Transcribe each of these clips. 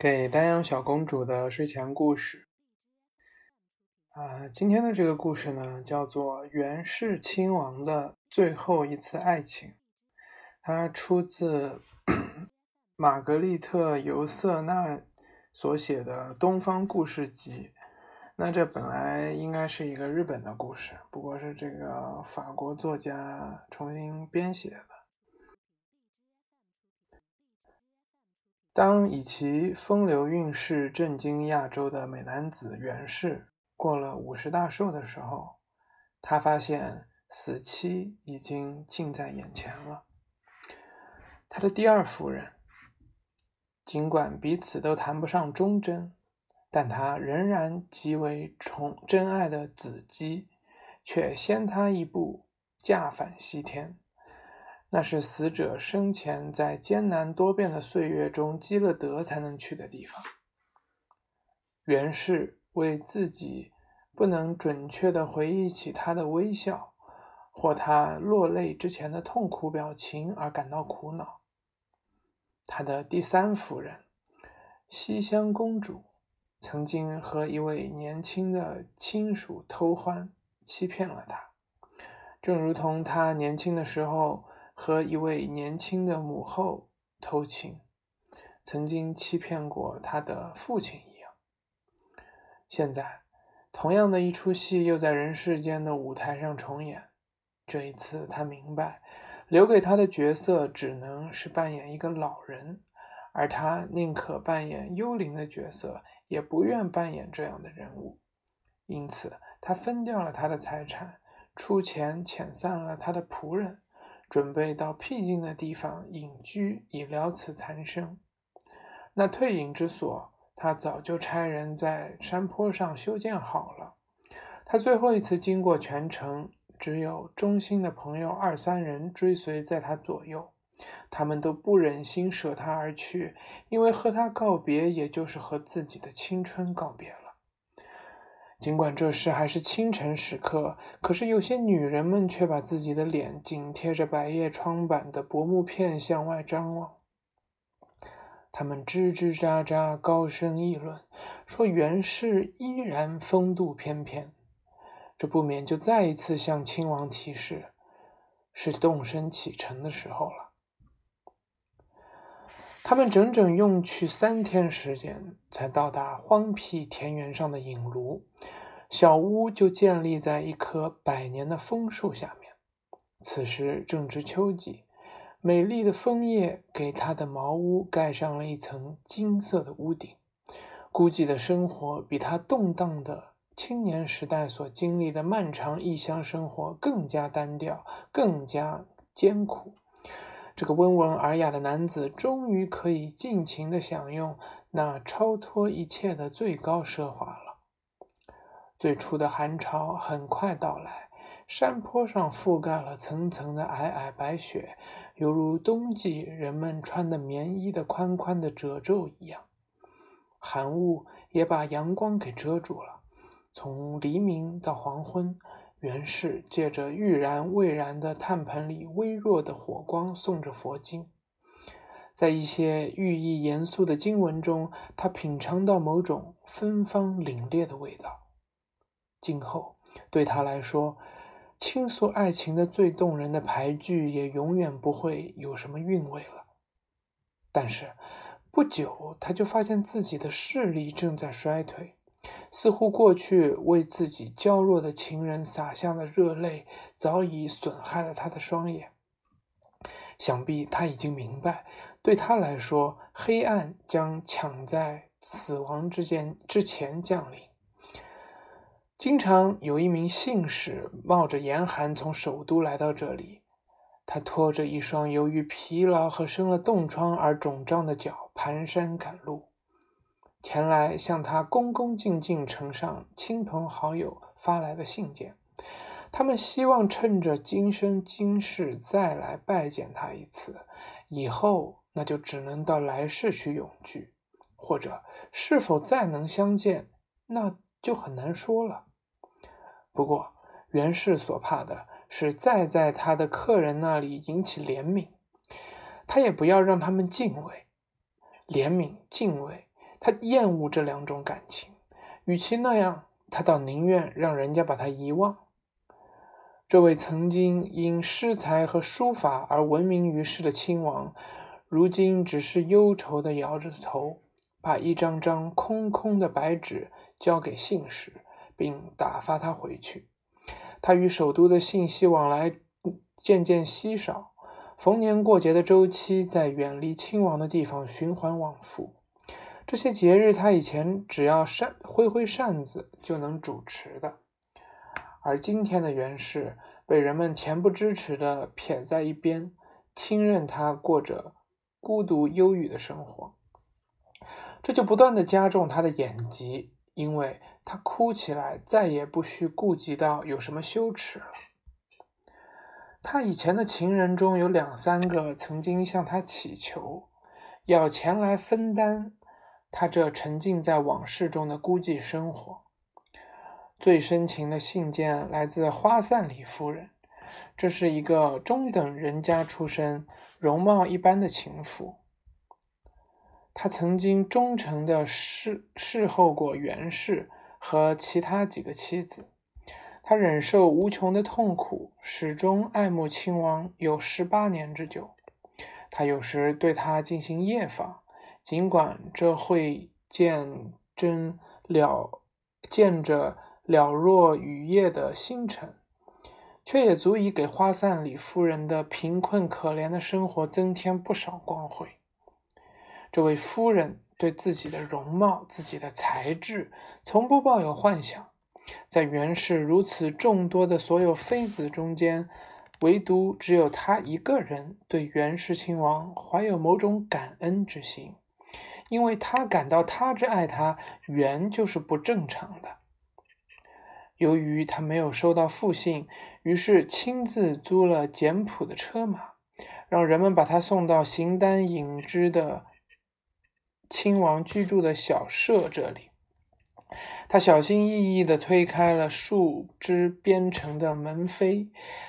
给丹阳小公主的睡前故事。啊，今天的这个故事呢，叫做元氏亲王的最后一次爱情。它出自 玛格丽特·尤瑟纳所写的《东方故事集》。那这本来应该是一个日本的故事，不过是这个法国作家重新编写的。当以其风流韵事震惊亚洲的美男子袁氏过了五十大寿的时候，他发现死期已经近在眼前了。他的第二夫人，尽管彼此都谈不上忠贞，但他仍然极为宠真爱的子姬，却先他一步驾返西天。那是死者生前在艰难多变的岁月中积了德才能去的地方。袁氏为自己不能准确地回忆起他的微笑，或他落泪之前的痛苦表情而感到苦恼。他的第三夫人西乡公主曾经和一位年轻的亲属偷欢，欺骗了他，正如同他年轻的时候。和一位年轻的母后偷情，曾经欺骗过他的父亲一样。现在，同样的一出戏又在人世间的舞台上重演。这一次，他明白，留给他的角色只能是扮演一个老人，而他宁可扮演幽灵的角色，也不愿扮演这样的人物。因此，他分掉了他的财产，出钱遣散了他的仆人。准备到僻静的地方隐居，以了此残生。那退隐之所，他早就差人在山坡上修建好了。他最后一次经过全城，只有忠心的朋友二三人追随在他左右。他们都不忍心舍他而去，因为和他告别，也就是和自己的青春告别了。尽管这时还是清晨时刻，可是有些女人们却把自己的脸紧贴着百叶窗板的薄幕片向外张望。她们吱吱喳喳，高声议论，说袁氏依然风度翩翩。这不免就再一次向亲王提示，是动身启程的时候了。他们整整用去三天时间，才到达荒僻田园上的影庐。小屋就建立在一棵百年的枫树下面。此时正值秋季，美丽的枫叶给他的茅屋盖上了一层金色的屋顶。孤寂的生活比他动荡的青年时代所经历的漫长异乡生活更加单调，更加艰苦。这个温文尔雅的男子终于可以尽情地享用那超脱一切的最高奢华了。最初的寒潮很快到来，山坡上覆盖了层层的皑皑白雪，犹如冬季人们穿的棉衣的宽宽的褶皱一样。寒雾也把阳光给遮住了，从黎明到黄昏。袁氏借着欲燃未燃的炭盆里微弱的火光诵着佛经，在一些寓意严肃的经文中，他品尝到某种芬芳凛冽的味道。今后对他来说，倾诉爱情的最动人的牌句也永远不会有什么韵味了。但是不久，他就发现自己的视力正在衰退。似乎过去为自己娇弱的情人洒下的热泪，早已损害了他的双眼。想必他已经明白，对他来说，黑暗将抢在死亡之间之前降临。经常有一名信使冒着严寒从首都来到这里，他拖着一双由于疲劳和生了冻疮而肿胀的脚，蹒跚赶路。前来向他恭恭敬敬呈上亲朋好友发来的信件，他们希望趁着今生今世再来拜见他一次，以后那就只能到来世去永聚，或者是否再能相见，那就很难说了。不过袁氏所怕的是再在他的客人那里引起怜悯，他也不要让他们敬畏、怜悯、敬畏。他厌恶这两种感情，与其那样，他倒宁愿让人家把他遗忘。这位曾经因诗才和书法而闻名于世的亲王，如今只是忧愁地摇着头，把一张张空空的白纸交给信使，并打发他回去。他与首都的信息往来渐渐稀少，逢年过节的周期在远离亲王的地方循环往复。这些节日，他以前只要扇挥挥扇子就能主持的。而今天的袁氏被人们恬不知耻地撇在一边，听任他过着孤独忧郁的生活，这就不断地加重他的眼疾，因为他哭起来再也不需顾及到有什么羞耻了。他以前的情人中有两三个曾经向他乞求，要前来分担他这沉浸在往事中的孤寂生活。最深情的信件来自花散里夫人，这是一个中等人家出身、容貌一般的情妇。她曾经忠诚地侍侍候过袁氏和其他几个妻子，她忍受无穷的痛苦，始终爱慕亲王有十八年之久。他有时对他进行夜访，尽管这会见真了见着。了若雨夜的星辰，却也足以给花散里夫人的贫困可怜的生活增添不少光辉。这位夫人对自己的容貌、自己的才智，从不抱有幻想。在袁氏如此众多的所有妃子中间，唯独只有她一个人对袁氏亲王怀有某种感恩之心，因为他感到他之爱他，原就是不正常的。由于他没有收到复信，于是亲自租了简朴的车马，让人们把他送到形单影只的亲王居住的小舍这里。他小心翼翼地推开了树枝编成的门扉，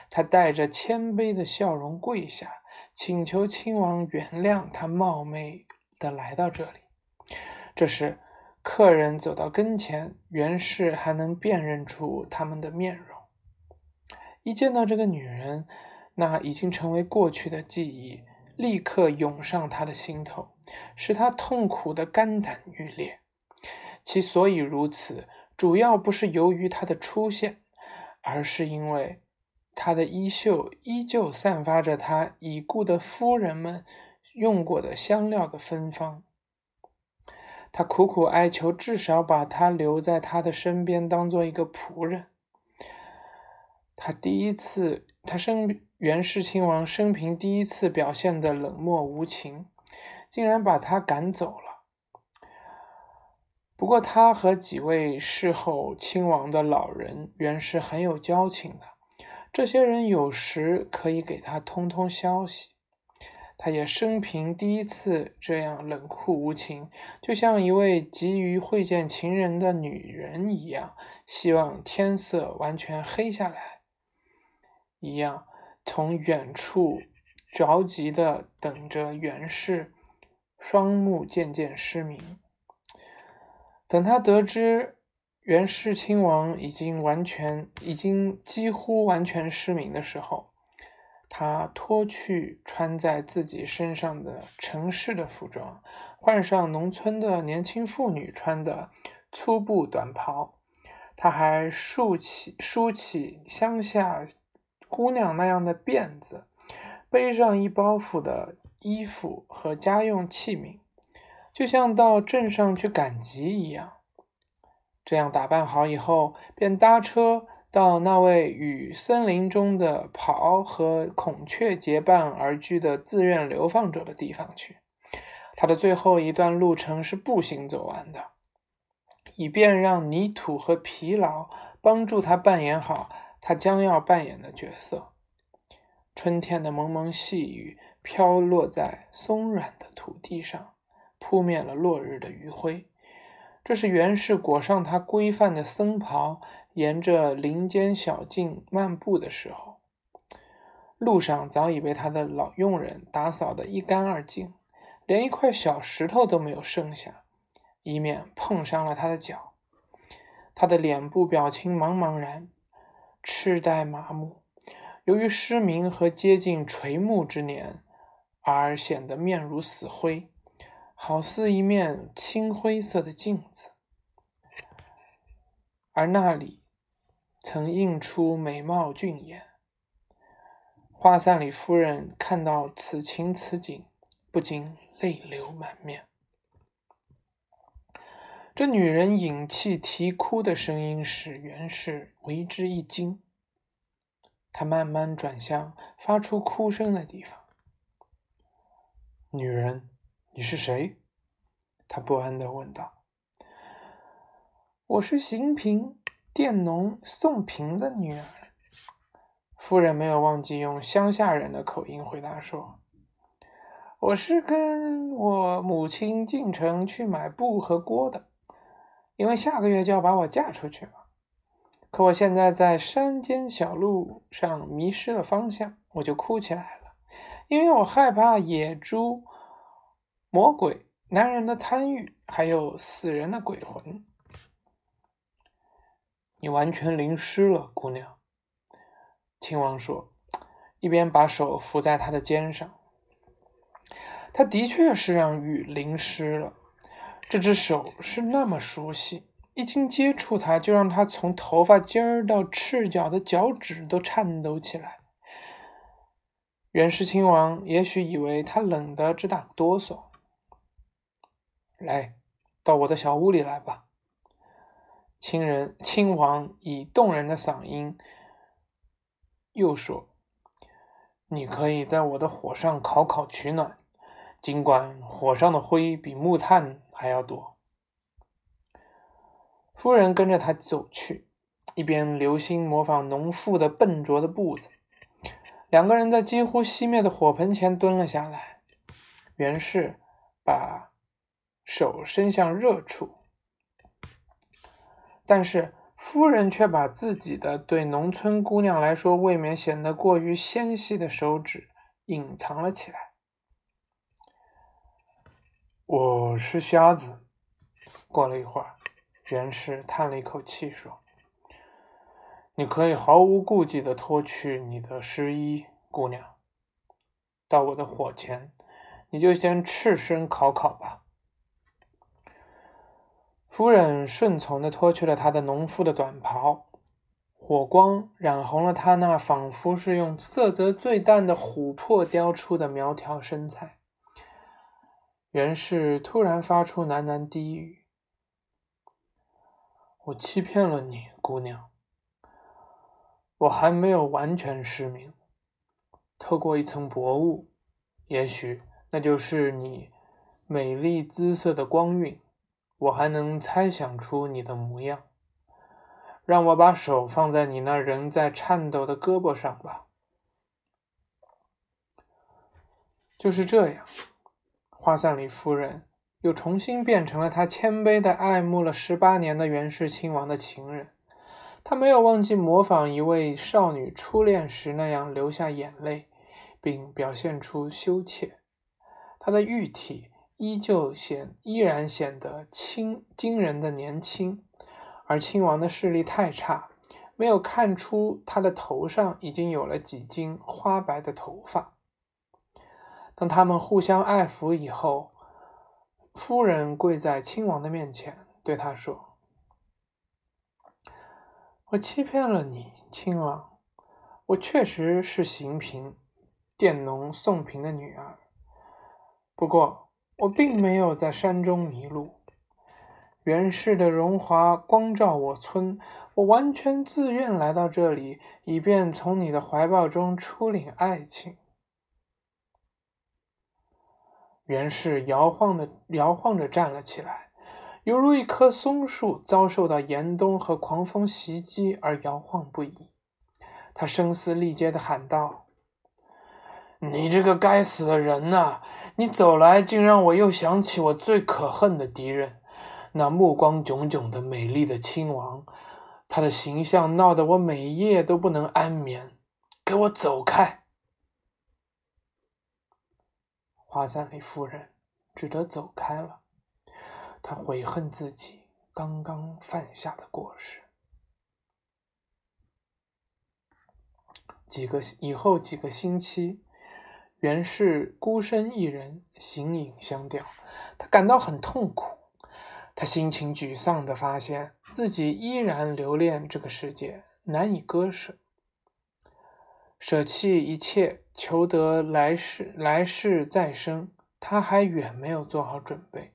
他带着谦卑的笑容跪下，请求亲王原谅他冒昧的来到这里。这时。客人走到跟前，袁氏还能辨认出他们的面容。一见到这个女人，那已经成为过去的记忆，立刻涌上他的心头，使他痛苦的肝胆欲裂。其所以如此，主要不是由于她的出现，而是因为她的衣袖依旧散发着她已故的夫人们用过的香料的芬芳。他苦苦哀求，至少把他留在他的身边，当做一个仆人。他第一次，他生袁氏亲王生平第一次表现的冷漠无情，竟然把他赶走了。不过，他和几位侍候亲王的老人原是很有交情的，这些人有时可以给他通通消息。他也生平第一次这样冷酷无情，就像一位急于会见情人的女人一样，希望天色完全黑下来一样，从远处着急的等着袁氏，双目渐渐失明。等他得知袁氏亲王已经完全、已经几乎完全失明的时候，他脱去穿在自己身上的城市的服装，换上农村的年轻妇女穿的粗布短袍。他还竖起梳起乡下姑娘那样的辫子，背上一包袱的衣服和家用器皿，就像到镇上去赶集一样。这样打扮好以后，便搭车。到那位与森林中的袍和孔雀结伴而居的自愿流放者的地方去。他的最后一段路程是步行走完的，以便让泥土和疲劳帮助他扮演好他将要扮演的角色。春天的蒙蒙细雨飘落在松软的土地上，扑灭了落日的余晖。这是原氏裹上他规范的僧袍。沿着林间小径漫步的时候，路上早已被他的老佣人打扫得一干二净，连一块小石头都没有剩下。以免碰伤了他的脚。他的脸部表情茫茫然，痴呆麻木，由于失明和接近垂暮之年，而显得面如死灰，好似一面青灰色的镜子。而那里曾映出美貌俊颜。花散里夫人看到此情此景，不禁泪流满面。这女人引气啼哭的声音使袁氏为之一惊。他慢慢转向发出哭声的地方。女人，你是谁？他不安地问道。我是邢平，佃农宋平的女儿。夫人没有忘记用乡下人的口音回答说。我是跟我母亲进城去买布和锅的，因为下个月就要把我嫁出去了。可我现在在山间小路上迷失了方向，我就哭起来了，因为我害怕野猪、魔鬼、男人的贪欲，还有死人的鬼魂。你完全淋湿了，姑娘。亲王说，一边把手扶在她的肩上。他的确是让雨淋湿了，这只手是那么熟悉，一经接触它，就让他从头发尖儿到赤脚的脚趾都颤抖起来。元氏亲王也许以为他冷得直打哆嗦。来，到我的小屋里来吧。亲人亲王以动人的嗓音又说：“你可以在我的火上烤烤取暖。”尽管火上的灰比木炭还要多，夫人跟着他走去，一边留心模仿农妇的笨拙的步子。两个人在几乎熄灭的火盆前蹲了下来。袁氏把手伸向热处，但是夫人却把自己的对农村姑娘来说未免显得过于纤细的手指隐藏了起来。我是瞎子。过了一会儿，袁氏叹了一口气说：“你可以毫无顾忌的脱去你的湿衣，姑娘。到我的火前，你就先赤身烤烤吧。”夫人顺从的脱去了她的农夫的短袍，火光染红了她那仿佛是用色泽最淡的琥珀雕出的苗条身材。袁氏突然发出喃喃低语：“我欺骗了你，姑娘。我还没有完全失明。透过一层薄雾，也许那就是你美丽姿色的光晕，我还能猜想出你的模样。让我把手放在你那仍在颤抖的胳膊上吧。就是这样。”花散里夫人又重新变成了她谦卑的爱慕了十八年的元氏亲王的情人。她没有忘记模仿一位少女初恋时那样流下眼泪，并表现出羞怯。她的玉体依旧显依然显得轻惊人的年轻，而亲王的视力太差，没有看出他的头上已经有了几根花白的头发。当他们互相爱抚以后，夫人跪在亲王的面前，对他说：“我欺骗了你，亲王。我确实是邢平，佃农宋平的女儿。不过，我并没有在山中迷路。袁氏的荣华光照我村，我完全自愿来到这里，以便从你的怀抱中初领爱情。”袁氏摇晃的摇晃着站了起来，犹如一棵松树遭受到严冬和狂风袭击而摇晃不已。他声嘶力竭地喊道：“你这个该死的人呐！你走来，竟让我又想起我最可恨的敌人——那目光炯炯的美丽的亲王。他的形象闹得我每夜都不能安眠。给我走开！”花三里夫人只得走开了。他悔恨自己刚刚犯下的过失。几个以后几个星期，袁氏孤身一人，形影相吊，他感到很痛苦。他心情沮丧的发现自己依然留恋这个世界，难以割舍。舍弃一切，求得来世来世再生，他还远没有做好准备。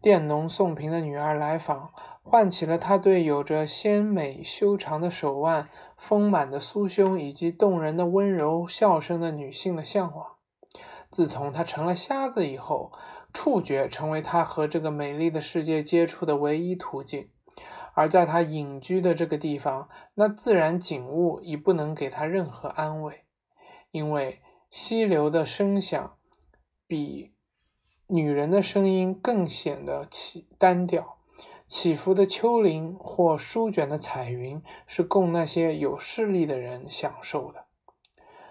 佃农宋平的女儿来访。唤起了他对有着纤美修长的手腕、丰满的酥胸以及动人的温柔笑声的女性的向往。自从他成了瞎子以后，触觉成为他和这个美丽的世界接触的唯一途径。而在他隐居的这个地方，那自然景物已不能给他任何安慰，因为溪流的声响比女人的声音更显得起单调。起伏的丘陵或舒卷的彩云是供那些有势力的人享受的，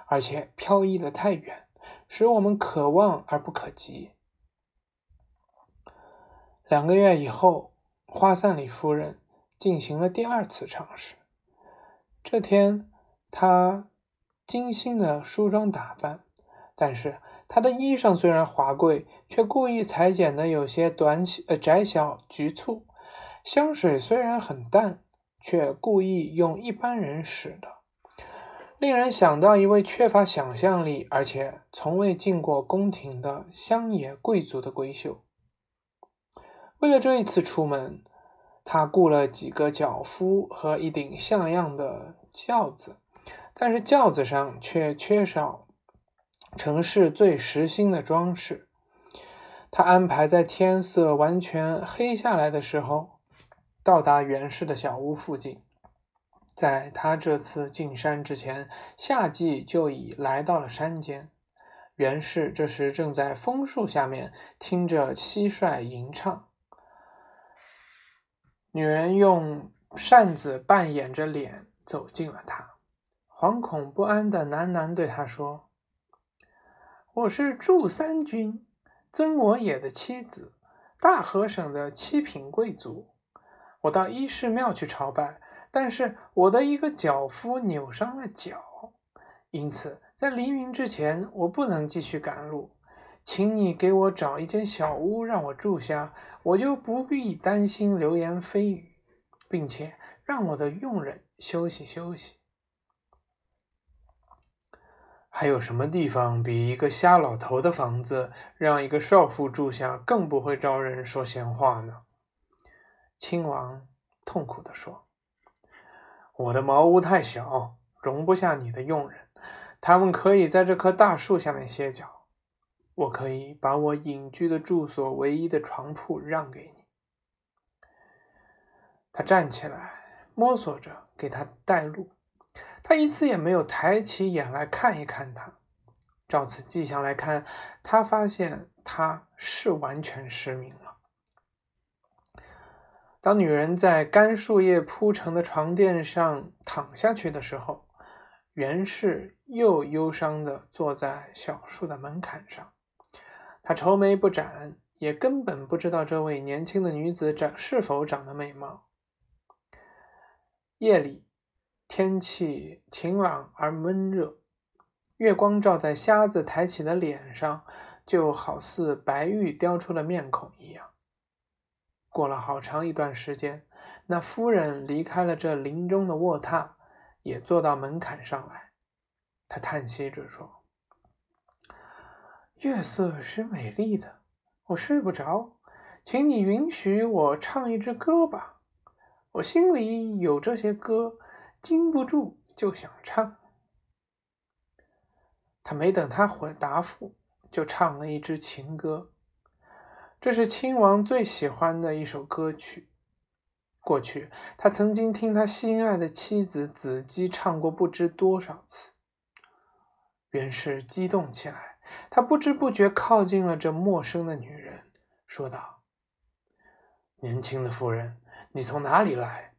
而且飘逸的太远，使我们可望而不可及。两个月以后，花散里夫人进行了第二次尝试。这天，她精心的梳妆打扮，但是她的衣裳虽然华贵，却故意裁剪的有些短呃窄小局促。香水虽然很淡，却故意用一般人使的，令人想到一位缺乏想象力而且从未进过宫廷的乡野贵族的闺秀。为了这一次出门，他雇了几个脚夫和一顶像样的轿子，但是轿子上却缺少城市最实心的装饰。他安排在天色完全黑下来的时候。到达袁氏的小屋附近，在他这次进山之前，夏季就已来到了山间。袁氏这时正在枫树下面听着蟋蟀吟唱。女人用扇子扮演着脸走近了他，惶恐不安的喃喃对他说：“我是祝三君，曾我野的妻子，大河省的七品贵族。”我到伊势庙去朝拜，但是我的一个脚夫扭伤了脚，因此在黎明之前我不能继续赶路。请你给我找一间小屋让我住下，我就不必担心流言蜚语，并且让我的佣人休息休息。还有什么地方比一个瞎老头的房子让一个少妇住下更不会招人说闲话呢？亲王痛苦地说：“我的茅屋太小，容不下你的佣人。他们可以在这棵大树下面歇脚。我可以把我隐居的住所唯一的床铺让给你。”他站起来，摸索着给他带路。他一次也没有抬起眼来看一看他。照此迹象来看，他发现他是完全失明了。当女人在干树叶铺成的床垫上躺下去的时候，袁氏又忧伤地坐在小树的门槛上。他愁眉不展，也根本不知道这位年轻的女子长是否长得美貌。夜里，天气晴朗而闷热，月光照在瞎子抬起的脸上，就好似白玉雕出了面孔一样。过了好长一段时间，那夫人离开了这林中的卧榻，也坐到门槛上来。她叹息着说：“月色是美丽的，我睡不着，请你允许我唱一支歌吧。我心里有这些歌，禁不住就想唱。”他没等他回答复，就唱了一支情歌。这是亲王最喜欢的一首歌曲。过去，他曾经听他心爱的妻子子姬唱过不知多少次。袁氏激动起来，他不知不觉靠近了这陌生的女人，说道：“年轻的夫人，你从哪里来？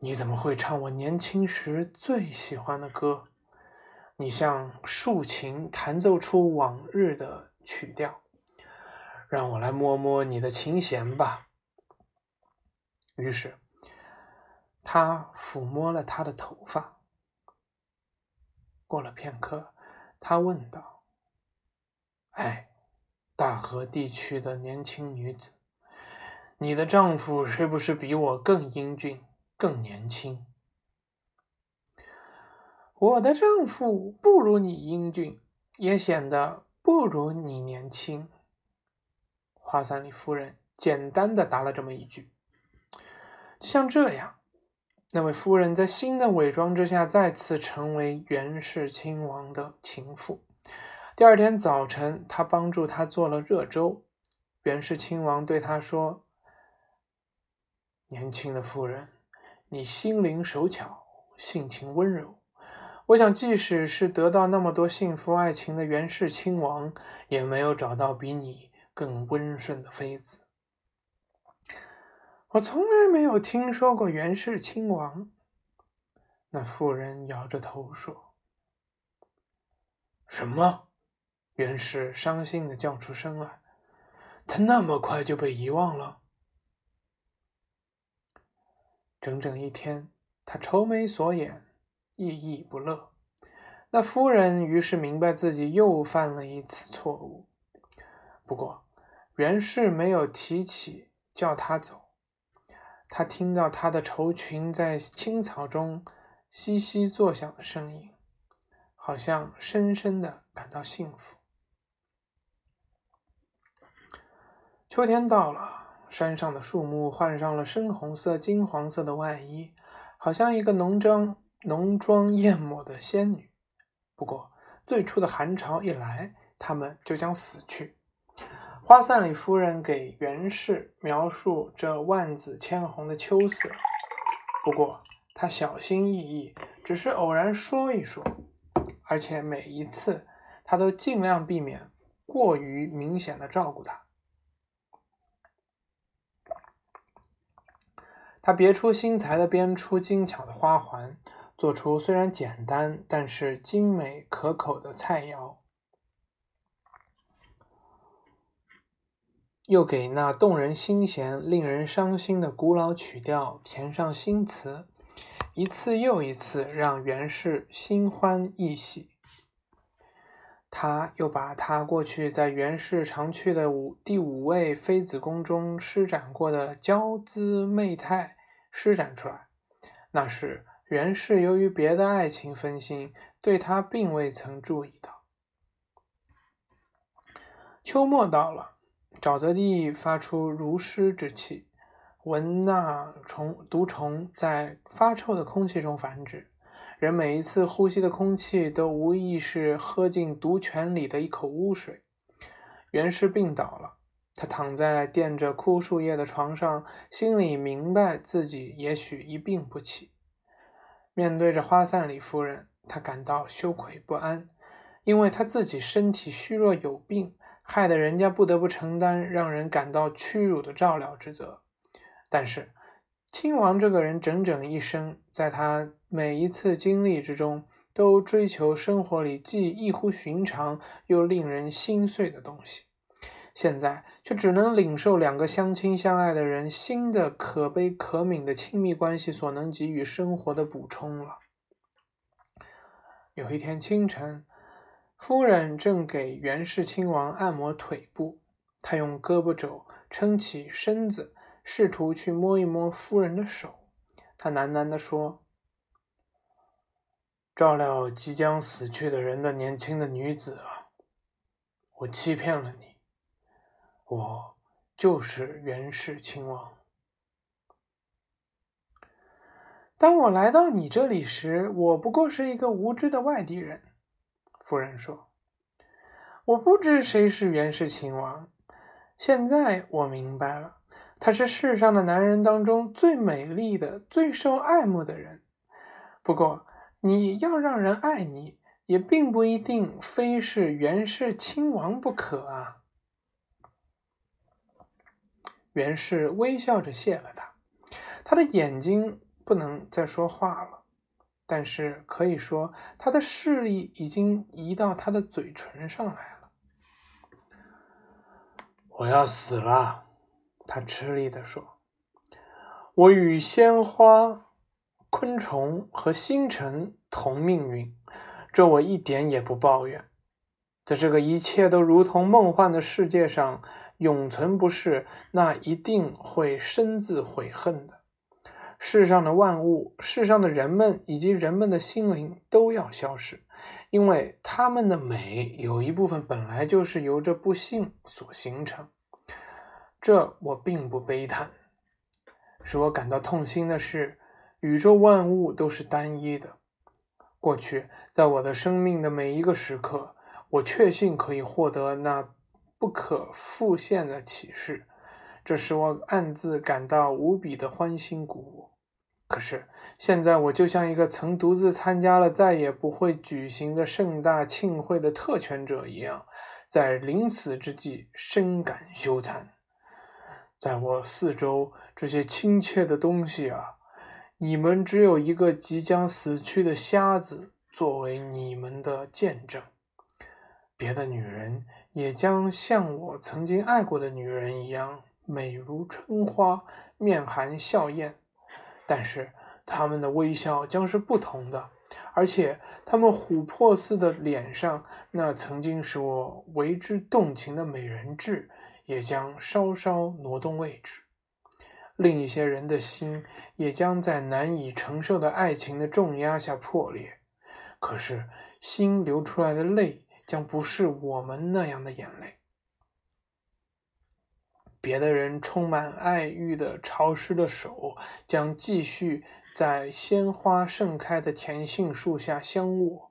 你怎么会唱我年轻时最喜欢的歌？你像竖琴弹奏出往日的曲调。”让我来摸摸你的琴弦吧。”于是，他抚摸了他的头发。过了片刻，他问道：“哎，大河地区的年轻女子，你的丈夫是不是比我更英俊、更年轻？”我的丈夫不如你英俊，也显得不如你年轻。华三里夫人简单的答了这么一句。像这样，那位夫人在新的伪装之下，再次成为袁氏亲王的情妇。第二天早晨，他帮助他做了热粥。袁氏亲王对他说：“年轻的夫人，你心灵手巧，性情温柔。”我想，即使是得到那么多幸福爱情的袁氏亲王，也没有找到比你更温顺的妃子。我从来没有听说过袁氏亲王。那妇人摇着头说：“什么？”袁氏伤心的叫出声来：“他那么快就被遗忘了？”整整一天，他愁眉锁眼。抑郁不乐，那夫人于是明白自己又犯了一次错误。不过袁氏没有提起叫他走。他听到他的绸裙在青草中窸窸作响的声音，好像深深的感到幸福。秋天到了，山上的树木换上了深红色、金黄色的外衣，好像一个浓妆。浓妆艳抹的仙女。不过，最初的寒潮一来，他们就将死去。花散里夫人给袁氏描述这万紫千红的秋色，不过她小心翼翼，只是偶然说一说，而且每一次她都尽量避免过于明显的照顾她。她别出心裁的编出精巧的花环。做出虽然简单，但是精美可口的菜肴，又给那动人心弦、令人伤心的古老曲调填上新词，一次又一次让袁氏心欢意喜。他又把他过去在袁氏常去的五第五位妃子宫中施展过的娇姿媚态施展出来，那是。袁氏由于别的爱情分心，对他并未曾注意到。秋末到了，沼泽地发出如湿之气，蚊那虫毒虫在发臭的空气中繁殖，人每一次呼吸的空气都无疑是喝进毒泉里的一口污水。袁氏病倒了，他躺在垫着枯树叶的床上，心里明白自己也许一病不起。面对着花散里夫人，他感到羞愧不安，因为他自己身体虚弱有病，害得人家不得不承担让人感到屈辱的照料之责。但是，亲王这个人整整一生，在他每一次经历之中，都追求生活里既异乎寻常又令人心碎的东西。现在却只能领受两个相亲相爱的人新的可悲可悯的亲密关系所能给予生活的补充了。有一天清晨，夫人正给袁氏亲王按摩腿部，她用胳膊肘撑起身子，试图去摸一摸夫人的手。他喃喃地说：“照料即将死去的人的年轻的女子啊，我欺骗了你。”我就是袁氏亲王。当我来到你这里时，我不过是一个无知的外地人。”夫人说，“我不知谁是袁氏亲王。现在我明白了，他是世上的男人当中最美丽的、最受爱慕的人。不过，你要让人爱你，也并不一定非是袁氏亲王不可啊。”袁氏微笑着谢了他，他的眼睛不能再说话了，但是可以说他的视力已经移到他的嘴唇上来了。我要死了，他吃力地说。我与鲜花、昆虫和星辰同命运，这我一点也不抱怨。在这个一切都如同梦幻的世界上，永存不是，那一定会深自悔恨的。世上的万物、世上的人们以及人们的心灵都要消失，因为他们的美有一部分本来就是由这不幸所形成。这我并不悲叹。使我感到痛心的是，宇宙万物都是单一的。过去，在我的生命的每一个时刻，我确信可以获得那不可复现的启示，这使我暗自感到无比的欢欣鼓舞。可是，现在我就像一个曾独自参加了再也不会举行的盛大庆会的特权者一样，在临死之际深感羞惭。在我四周，这些亲切的东西啊，你们只有一个即将死去的瞎子作为你们的见证。别的女人也将像我曾经爱过的女人一样美如春花，面含笑靥，但是她们的微笑将是不同的，而且她们琥珀似的脸上那曾经使我为之动情的美人痣。也将稍稍挪动位置，另一些人的心也将在难以承受的爱情的重压下破裂。可是，心流出来的泪将不是我们那样的眼泪。别的人充满爱欲的潮湿的手将继续在鲜花盛开的甜杏树下相握。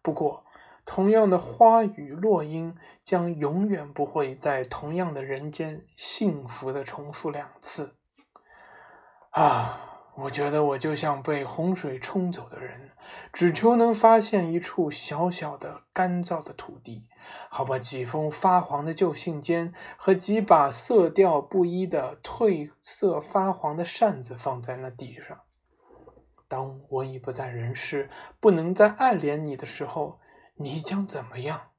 不过，同样的花语落英将永远不会在同样的人间幸福的重复两次。啊，我觉得我就像被洪水冲走的人，只求能发现一处小小的干燥的土地，好把几封发黄的旧信笺和几把色调不一的褪色发黄的扇子放在那地上。当我已不在人世，不能再爱怜你的时候。你将怎么样？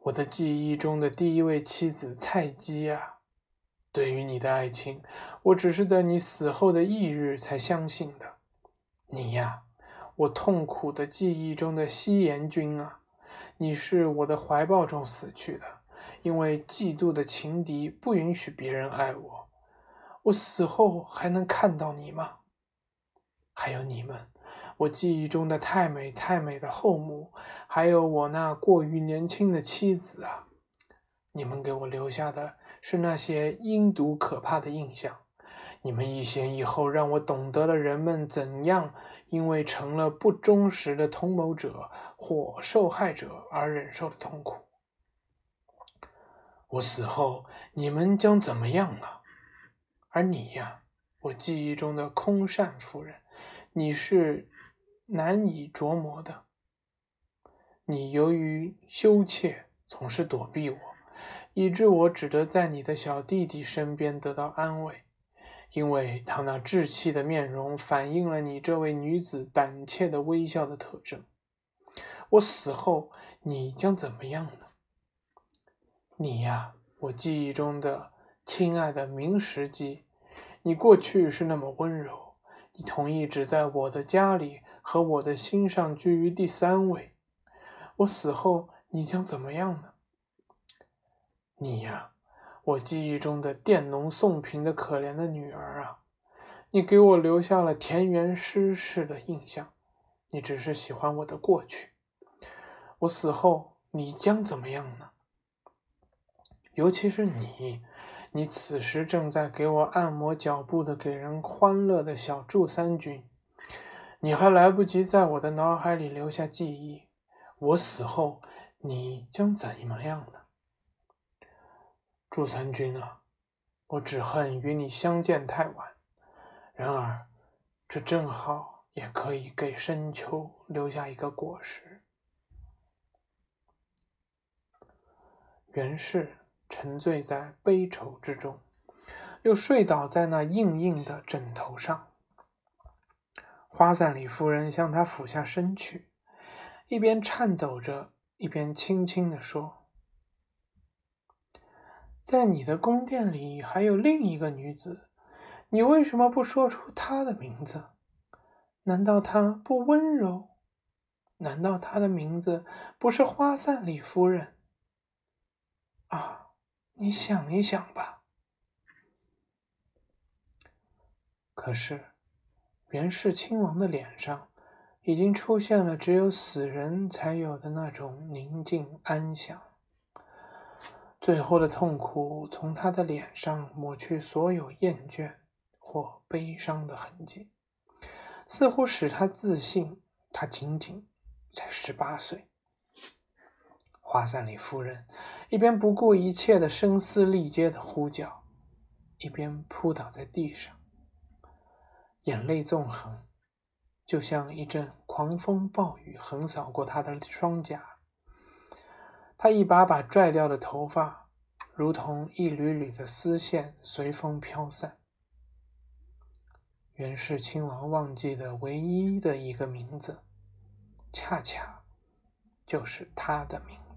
我的记忆中的第一位妻子菜姬啊！对于你的爱情，我只是在你死后的翌日才相信的。你呀，我痛苦的记忆中的西颜君啊！你是我的怀抱中死去的，因为嫉妒的情敌不允许别人爱我。我死后还能看到你吗？还有你们。我记忆中的太美太美的后母，还有我那过于年轻的妻子啊！你们给我留下的是那些阴毒可怕的印象。你们一前一后让我懂得了人们怎样因为成了不忠实的同谋者或受害者而忍受的痛苦。我死后，你们将怎么样呢？而你呀，我记忆中的空善夫人，你是。难以琢磨的，你由于羞怯总是躲避我，以致我只得在你的小弟弟身边得到安慰，因为他那稚气的面容反映了你这位女子胆怯的微笑的特征。我死后，你将怎么样呢？你呀，我记忆中的亲爱的明石姬，你过去是那么温柔，你同意只在我的家里。和我的心上居于第三位。我死后，你将怎么样呢？你呀，我记忆中的佃农宋平的可怜的女儿啊，你给我留下了田园诗式的印象。你只是喜欢我的过去。我死后，你将怎么样呢？尤其是你，你此时正在给我按摩脚步的给人欢乐的小祝三君。你还来不及在我的脑海里留下记忆，我死后你将怎么样呢？祝三军啊，我只恨与你相见太晚。然而，这正好也可以给深秋留下一个果实。袁氏沉醉在悲愁之中，又睡倒在那硬硬的枕头上。花赞里夫人向他俯下身去，一边颤抖着，一边轻轻地说：“在你的宫殿里还有另一个女子，你为什么不说出她的名字？难道她不温柔？难道她的名字不是花散里夫人？啊，你想一想吧。可是，袁氏亲王的脸上已经出现了只有死人才有的那种宁静安详。最后的痛苦从他的脸上抹去所有厌倦或悲伤的痕迹，似乎使他自信，他仅仅。才十八岁，花散里夫人一边不顾一切的声嘶力竭的呼叫，一边扑倒在地上，眼泪纵横，就像一阵狂风暴雨横扫过他的双颊。他一把把拽掉的头发，如同一缕缕的丝线随风飘散。袁氏亲王忘记的唯一的一个名字。恰恰就是他的名。